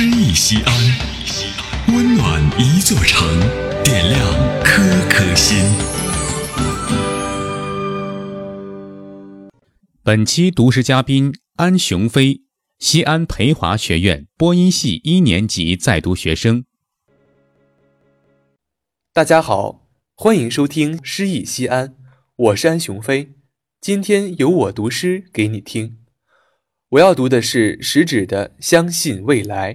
诗意西安，温暖一座城，点亮颗颗心。本期读诗嘉宾安雄飞，西安培华学院播音系一年级在读学生。大家好，欢迎收听诗意西安，我是安雄飞。今天由我读诗给你听。我要读的是食指的《相信未来》。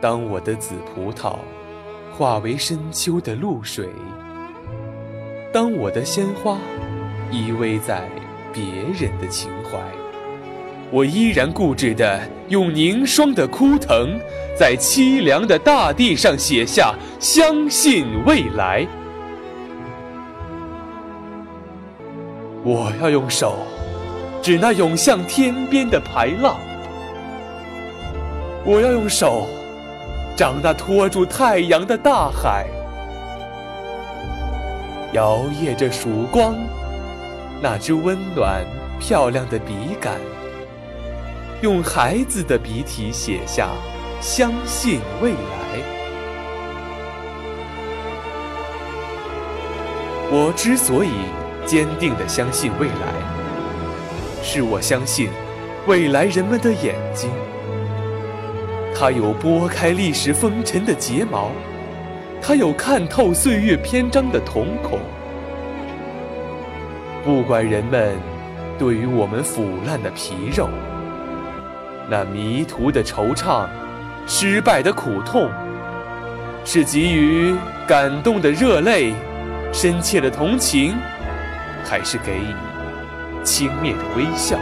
当我的紫葡萄化为深秋的露水，当我的鲜花依偎在……别人的情怀，我依然固执地用凝霜的枯藤，在凄凉的大地上写下“相信未来”。我要用手指那涌向天边的排浪，我要用手长那托住太阳的大海，摇曳着曙光。那支温暖漂亮的笔杆，用孩子的笔体写下“相信未来”。我之所以坚定地相信未来，是我相信未来人们的眼睛，它有拨开历史风尘的睫毛，它有看透岁月篇章的瞳孔。不管人们对于我们腐烂的皮肉、那迷途的惆怅、失败的苦痛，是给予感动的热泪、深切的同情，还是给予轻蔑的微笑、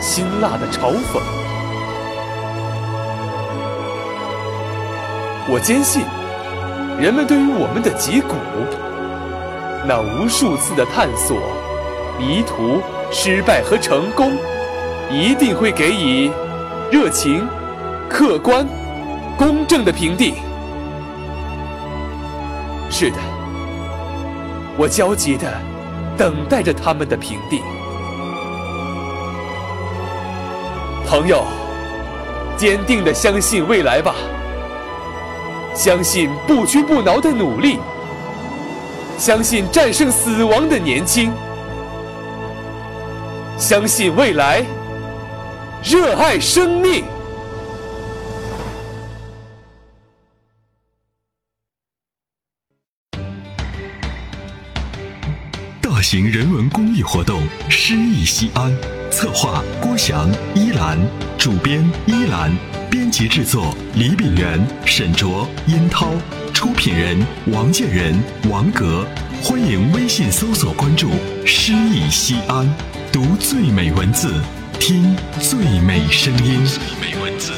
辛辣的嘲讽，我坚信，人们对于我们的脊骨。那无数次的探索、迷途、失败和成功，一定会给予热情、客观、公正的评定。是的，我焦急的等待着他们的评定。朋友，坚定的相信未来吧，相信不屈不挠的努力。相信战胜死亡的年轻，相信未来，热爱生命。大型人文公益活动《诗意西安》，策划郭翔、依兰，主编依兰，编辑制作李炳元、沈卓、殷涛。出品人王建仁、王格，欢迎微信搜索关注“诗意西安”，读最美文字，听最美声音。最美文字，